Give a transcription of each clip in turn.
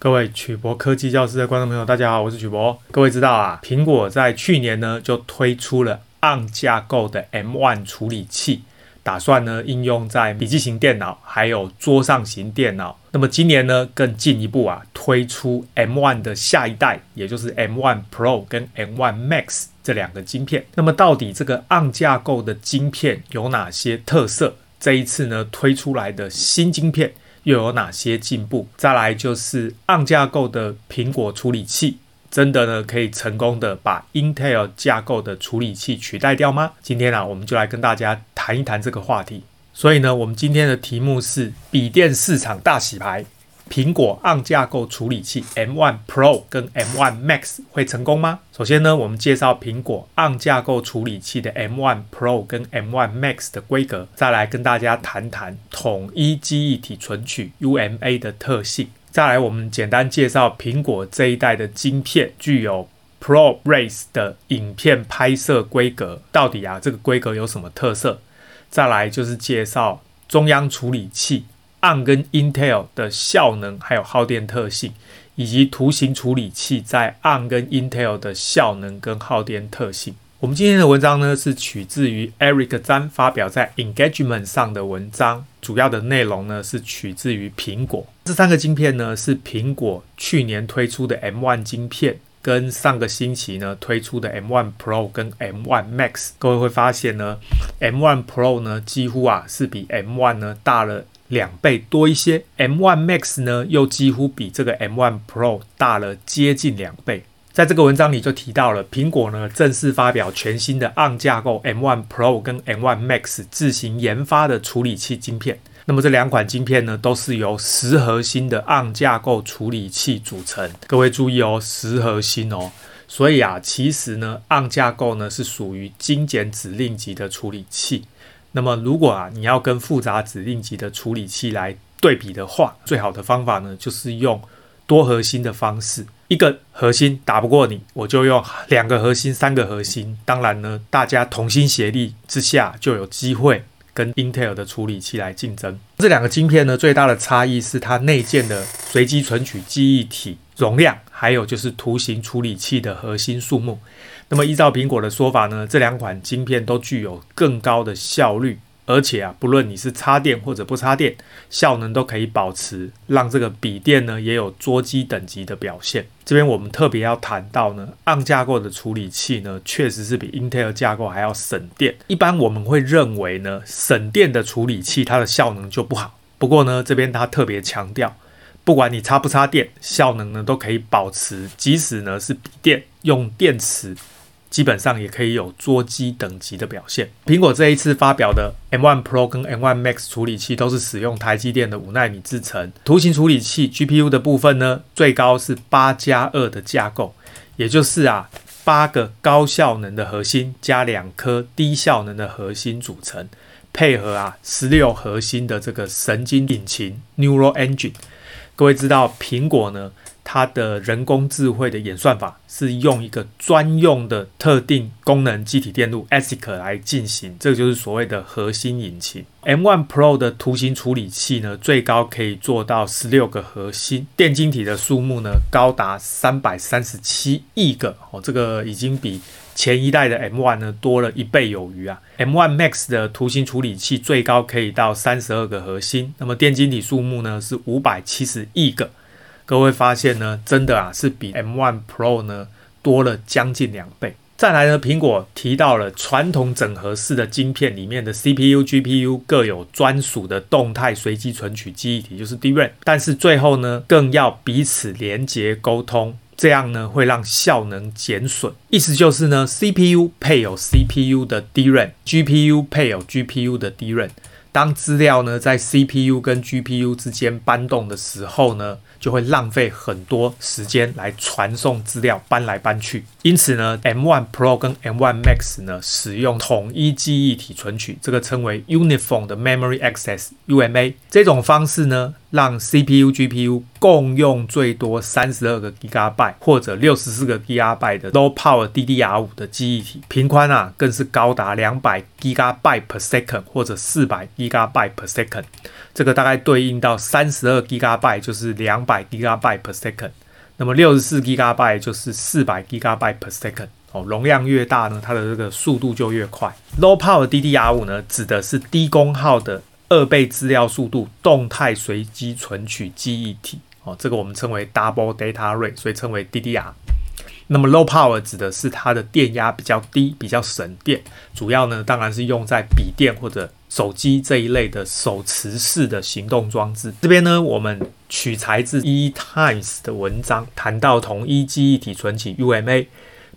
各位曲博科技教室的观众朋友，大家好，我是曲博。各位知道啊，苹果在去年呢就推出了 ARM 架构的 M1 处理器，打算呢应用在笔记型电脑还有桌上型电脑。那么今年呢更进一步啊推出 M1 的下一代，也就是 M1 Pro 跟 M1 Max 这两个晶片。那么到底这个 ARM 架构的晶片有哪些特色？这一次呢推出来的新晶片，又有哪些进步？再来就是 ARM 架构的苹果处理器，真的呢可以成功的把 Intel 架构的处理器取代掉吗？今天啊，我们就来跟大家谈一谈这个话题。所以呢，我们今天的题目是笔电市场大洗牌。苹果 ARM 架构处理器 M1 Pro 跟 M1 Max 会成功吗？首先呢，我们介绍苹果 ARM 架构处理器的 M1 Pro 跟 M1 Max 的规格，再来跟大家谈谈统一记忆体存取 UMA 的特性。再来，我们简单介绍苹果这一代的晶片具有 ProRes 的影片拍摄规格，到底啊这个规格有什么特色？再来就是介绍中央处理器。ARM 跟 Intel 的效能还有耗电特性，以及图形处理器在 ARM 跟 Intel 的效能跟耗电特性。我们今天的文章呢是取自于 Eric 詹发表在 Engagement 上的文章，主要的内容呢是取自于苹果。这三个晶片呢是苹果去年推出的 M1 晶片，跟上个星期呢推出的 M1 Pro 跟 M1 Max。各位会发现呢，M1 Pro 呢几乎啊是比 M1 呢大了。两倍多一些，M1 Max 呢又几乎比这个 M1 Pro 大了接近两倍。在这个文章里就提到了，苹果呢正式发表全新的 ARM 架构 M1 Pro 跟 M1 Max 自行研发的处理器晶片。那么这两款晶片呢都是由十核心的 ARM 架构处理器组成。各位注意哦，十核心哦。所以啊，其实呢 ARM 架构呢是属于精简指令集的处理器。那么，如果啊你要跟复杂指令集的处理器来对比的话，最好的方法呢就是用多核心的方式。一个核心打不过你，我就用两个核心、三个核心。当然呢，大家同心协力之下，就有机会跟 Intel 的处理器来竞争。这两个晶片呢，最大的差异是它内建的随机存取记忆体容量，还有就是图形处理器的核心数目。那么依照苹果的说法呢，这两款晶片都具有更高的效率，而且啊，不论你是插电或者不插电，效能都可以保持，让这个笔电呢也有桌机等级的表现。这边我们特别要谈到呢暗架构的处理器呢，确实是比 Intel 架构还要省电。一般我们会认为呢，省电的处理器它的效能就不好。不过呢，这边它特别强调，不管你插不插电，效能呢都可以保持，即使呢是笔电用电池。基本上也可以有桌机等级的表现。苹果这一次发表的 M1 Pro 跟 M1 Max 处理器都是使用台积电的五纳米制程。图形处理器 GPU 的部分呢，最高是八加二的架构，也就是啊八个高效能的核心加两颗低效能的核心组成，配合啊十六核心的这个神经引擎 Neural Engine。各位知道苹果呢，它的人工智慧的演算法是用一个专用的特定功能机体电路 ASIC 来进行，这个就是所谓的核心引擎。M1 Pro 的图形处理器呢，最高可以做到十六个核心，电晶体的数目呢高达三百三十七亿个哦，这个已经比前一代的 M1 呢多了一倍有余啊。M1 Max 的图形处理器最高可以到三十二个核心，那么电晶体数目呢是五百七十亿个。各位发现呢，真的啊是比 M1 Pro 呢多了将近两倍。再来呢，苹果提到了传统整合式的晶片里面的 CPU、GPU 各有专属的动态随机存取记忆体，就是 DRAM。但是最后呢，更要彼此连接沟通，这样呢会让效能减损。意思就是呢，CPU 配有 CPU 的 DRAM，GPU 配有 GPU 的 DRAM。当资料呢在 CPU 跟 GPU 之间搬动的时候呢，就会浪费很多时间来传送资料，搬来搬去。因此呢，M1 Pro 跟 M1 Max 呢，使用统一记忆体存取，这个称为 Uniform 的 Memory Access（UMA） 这种方式呢，让 CPU、GPU 共用最多三十二个 Gigabyte 或者六十四个 Gigabyte 的 Low Power DDR5 的记忆体，频宽啊更是高达两百 Gigabyte per second 或者四百 Gigabyte per second。这个大概对应到三十二 Gigabyte 就是两百 Gigabyte per second，那么六十四 Gigabyte 就是四百 Gigabyte per second。哦，容量越大呢，它的这个速度就越快。Low Power DDR5 呢，指的是低功耗的二倍资料速度动态随机存取记忆体。哦，这个我们称为 Double Data Rate，所以称为 DDR。那么 Low Power 指的是它的电压比较低，比较省电，主要呢当然是用在笔电或者手机这一类的手持式的行动装置。这边呢，我们取材自 E Times 的文章，谈到同一记忆体存取 UMA。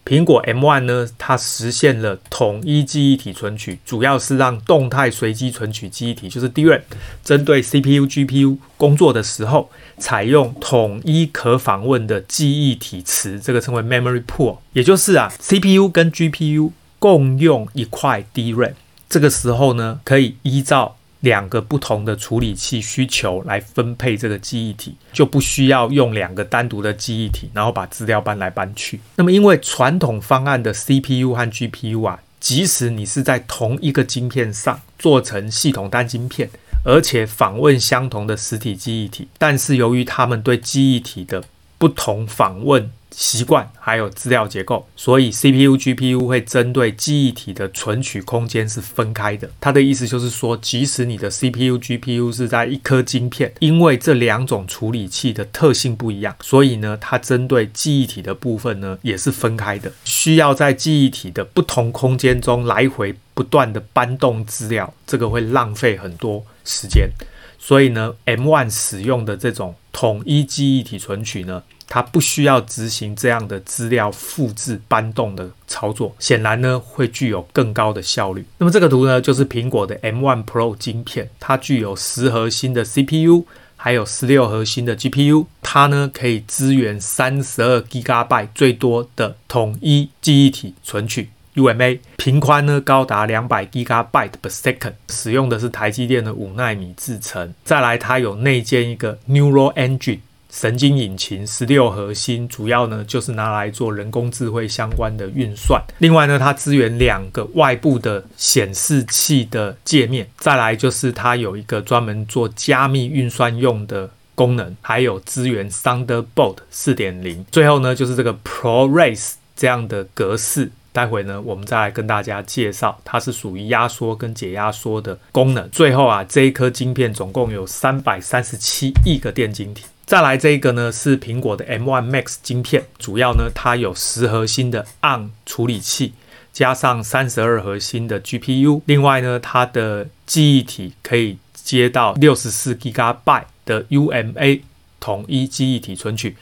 苹果 M1 呢，它实现了统一记忆体存取，主要是让动态随机存取记忆体，就是 DRAM，针对 CPU、GPU 工作的时候，采用统一可访问的记忆体池，这个称为 Memory Pool，也就是啊，CPU 跟 GPU 共用一块 DRAM，这个时候呢，可以依照两个不同的处理器需求来分配这个记忆体，就不需要用两个单独的记忆体，然后把资料搬来搬去。那么，因为传统方案的 CPU 和 GPU 啊，即使你是在同一个晶片上做成系统单晶片，而且访问相同的实体记忆体，但是由于它们对记忆体的不同访问习惯还有资料结构，所以 CPU、GPU 会针对记忆体的存取空间是分开的。它的意思就是说，即使你的 CPU、GPU 是在一颗晶片，因为这两种处理器的特性不一样，所以呢，它针对记忆体的部分呢也是分开的，需要在记忆体的不同空间中来回不断的搬动资料，这个会浪费很多时间。所以呢，M1 使用的这种统一记忆体存取呢，它不需要执行这样的资料复制搬动的操作，显然呢会具有更高的效率。那么这个图呢就是苹果的 M1 Pro 晶片，它具有十核心的 CPU，还有十六核心的 GPU，它呢可以支援三十二 GB 最多的统一记忆体存取 UMA，频宽呢高达两百 ggabyte per second，使用的是台积电的五纳米制程。再来，它有内建一个 Neural Engine。神经引擎十六核心，主要呢就是拿来做人工智慧相关的运算。另外呢，它支援两个外部的显示器的界面。再来就是它有一个专门做加密运算用的功能，还有支援 Thunderbolt 四点零。最后呢，就是这个 ProRes 这样的格式。待会呢，我们再来跟大家介绍，它是属于压缩跟解压缩的功能。最后啊，这一颗晶片总共有三百三十七亿个电晶体。再来这一个呢，是苹果的 M1 Max 晶片，主要呢它有十核心的 ARM 处理器，加上三十二核心的 GPU，另外呢它的记忆体可以接到六十四 GB 的 UMA 统一记忆体存取，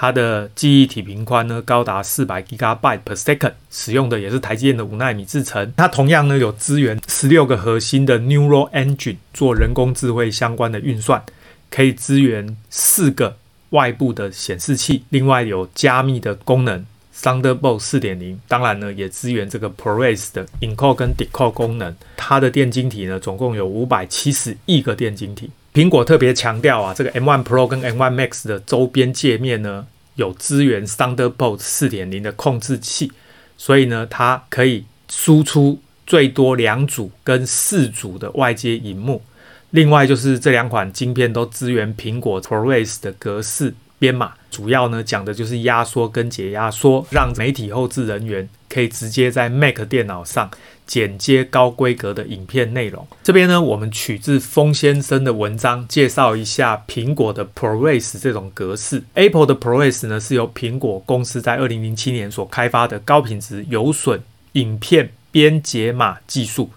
它的记忆体频宽呢高达四百 ggabyte per second，使用的也是台积电的五纳米制程，它同样呢有支援十六个核心的 Neural Engine 做人工智慧相关的运算。可以支援四个外部的显示器，另外有加密的功能，Thunderbolt 四点零，当然呢也支援这个 ProRes 的 encode 跟 decode 功能。它的电晶体呢总共有五百七十亿个电晶体。苹果特别强调啊，这个 M1 Pro 跟 M1 Max 的周边界面呢有支援 Thunderbolt 四点零的控制器，所以呢它可以输出最多两组跟四组的外接萤幕。另外就是这两款晶片都支援苹果 ProRes 的格式编码，主要呢讲的就是压缩跟解压缩，让媒体后制人员可以直接在 Mac 电脑上剪接高规格的影片内容。这边呢，我们取自风先生的文章，介绍一下苹果的 ProRes 这种格式。Apple 的 ProRes 呢是由苹果公司在二零零七年所开发的高品质有损影片编解码技术。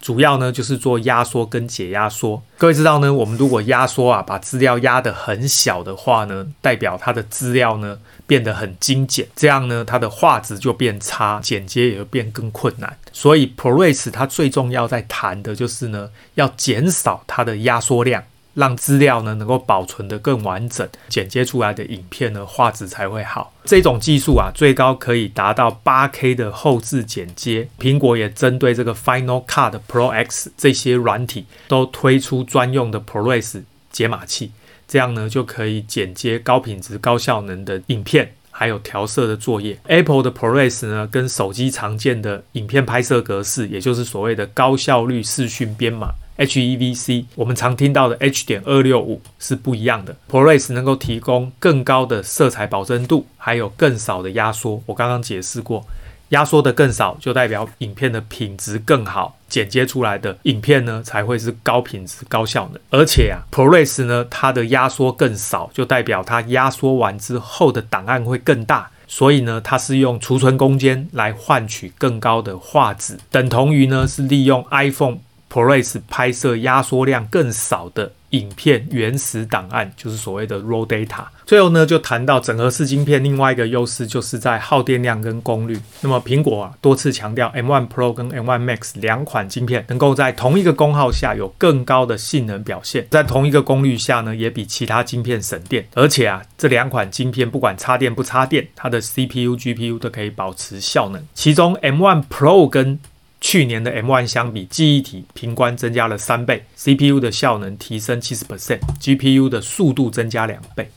主要呢就是做压缩跟解压缩。各位知道呢，我们如果压缩啊，把资料压得很小的话呢，代表它的资料呢变得很精简，这样呢它的画质就变差，剪接也会变更困难。所以 ProRes 它最重要在谈的就是呢，要减少它的压缩量。让资料呢能够保存得更完整，剪接出来的影片呢画质才会好。这种技术啊，最高可以达到 8K 的后置剪接。苹果也针对这个 Final Cut Pro X 这些软体，都推出专用的 ProRes 解码器，这样呢就可以剪接高品质、高效能的影片，还有调色的作业。Apple 的 ProRes 呢，跟手机常见的影片拍摄格式，也就是所谓的高效率视讯编码。HEVC，我们常听到的 H 点二六五是不一样的。ProRes 能够提供更高的色彩保真度，还有更少的压缩。我刚刚解释过，压缩的更少就代表影片的品质更好，剪接出来的影片呢才会是高品质、高效能。而且啊，ProRes 呢它的压缩更少，就代表它压缩完之后的档案会更大。所以呢，它是用储存空间来换取更高的画质，等同于呢是利用 iPhone ProRes 拍摄压缩量更少的影片原始档案，就是所谓的 raw data。最后呢，就谈到整合式晶片另外一个优势，就是在耗电量跟功率。那么苹果啊多次强调，M1 Pro 跟 M1 Max 两款晶片能够在同一个功耗下有更高的性能表现，在同一个功率下呢，也比其他晶片省电。而且啊，这两款晶片不管插电不插电，它的 CPU、GPU 都可以保持效能。其中 M1 Pro 跟去年的 M1 相比，记忆体平宽增加了三倍，CPU 的效能提升七十 percent，GPU 的速度增加两倍。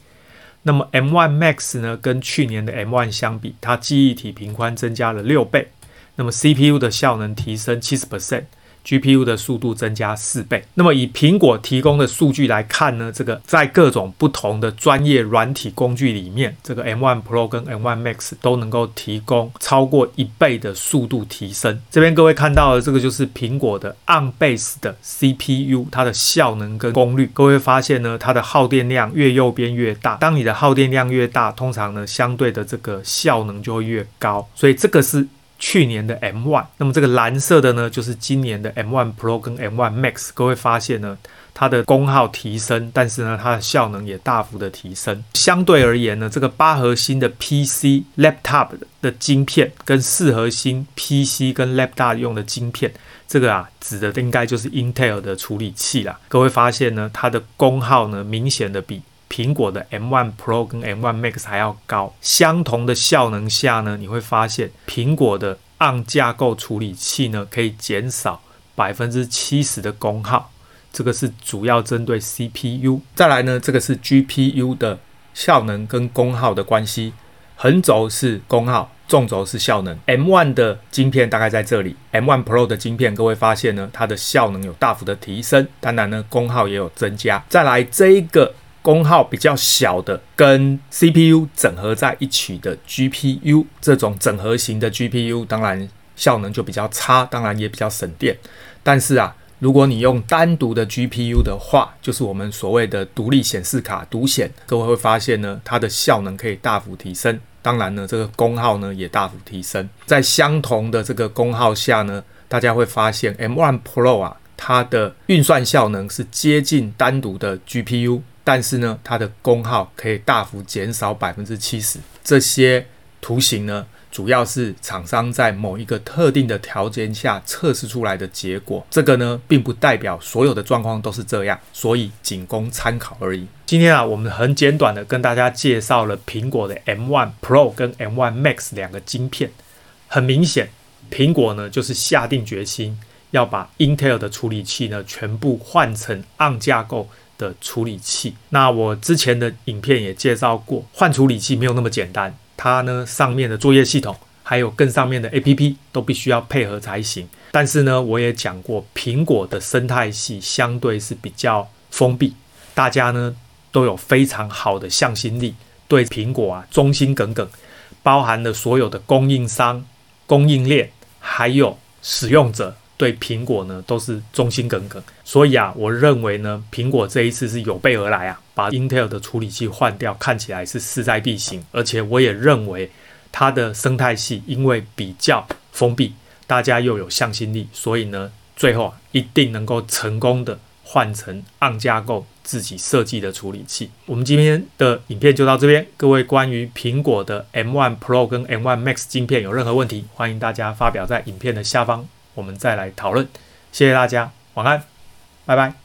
那么 M1 Max 呢，跟去年的 M1 相比，它记忆体平宽增加了六倍，那么 CPU 的效能提升七十 percent。GPU 的速度增加四倍。那么以苹果提供的数据来看呢，这个在各种不同的专业软体工具里面，这个 M1 Pro 跟 M1 Max 都能够提供超过一倍的速度提升。这边各位看到的这个就是苹果的 ARM base 的 CPU，它的效能跟功率。各位发现呢，它的耗电量越右边越大。当你的耗电量越大，通常呢相对的这个效能就会越高。所以这个是。去年的 M1，那么这个蓝色的呢，就是今年的 M1 Pro 跟 M1 Max。各位发现呢，它的功耗提升，但是呢，它的效能也大幅的提升。相对而言呢，这个八核心的 PC Laptop 的晶片跟四核心 PC 跟 Laptop 用的晶片，这个啊，指的应该就是 Intel 的处理器啦。各位发现呢，它的功耗呢，明显的比苹果的 M1 Pro 跟 M1 Max 还要高，相同的效能下呢，你会发现苹果的暗架构处理器呢，可以减少百分之七十的功耗。这个是主要针对 CPU。再来呢，这个是 GPU 的效能跟功耗的关系，横轴是功耗，纵轴是效能。M1 的晶片大概在这里，M1 Pro 的晶片，各位发现呢，它的效能有大幅的提升，当然呢，功耗也有增加。再来这一个。功耗比较小的，跟 CPU 整合在一起的 GPU，这种整合型的 GPU，当然效能就比较差，当然也比较省电。但是啊，如果你用单独的 GPU 的话，就是我们所谓的独立显示卡独显，各位会发现呢，它的效能可以大幅提升。当然呢，这个功耗呢也大幅提升。在相同的这个功耗下呢，大家会发现 M1 Pro 啊，它的运算效能是接近单独的 GPU。但是呢，它的功耗可以大幅减少百分之七十。这些图形呢，主要是厂商在某一个特定的条件下测试出来的结果。这个呢，并不代表所有的状况都是这样，所以仅供参考而已。今天啊，我们很简短的跟大家介绍了苹果的 M1 Pro 跟 M1 Max 两个晶片。很明显，苹果呢就是下定决心要把 Intel 的处理器呢全部换成 ARM 架构的处理器，那我之前的影片也介绍过，换处理器没有那么简单，它呢上面的作业系统还有更上面的 APP 都必须要配合才行。但是呢，我也讲过，苹果的生态系相对是比较封闭，大家呢都有非常好的向心力，对苹果啊忠心耿耿，包含了所有的供应商、供应链还有使用者。对苹果呢都是忠心耿耿，所以啊，我认为呢，苹果这一次是有备而来啊，把 Intel 的处理器换掉，看起来是势在必行。而且我也认为它的生态系因为比较封闭，大家又有向心力，所以呢，最后啊一定能够成功的换成 ARM 架构自己设计的处理器。我们今天的影片就到这边，各位关于苹果的 M1 Pro 跟 M1 Max 晶片有任何问题，欢迎大家发表在影片的下方。我们再来讨论，谢谢大家，晚安，拜拜。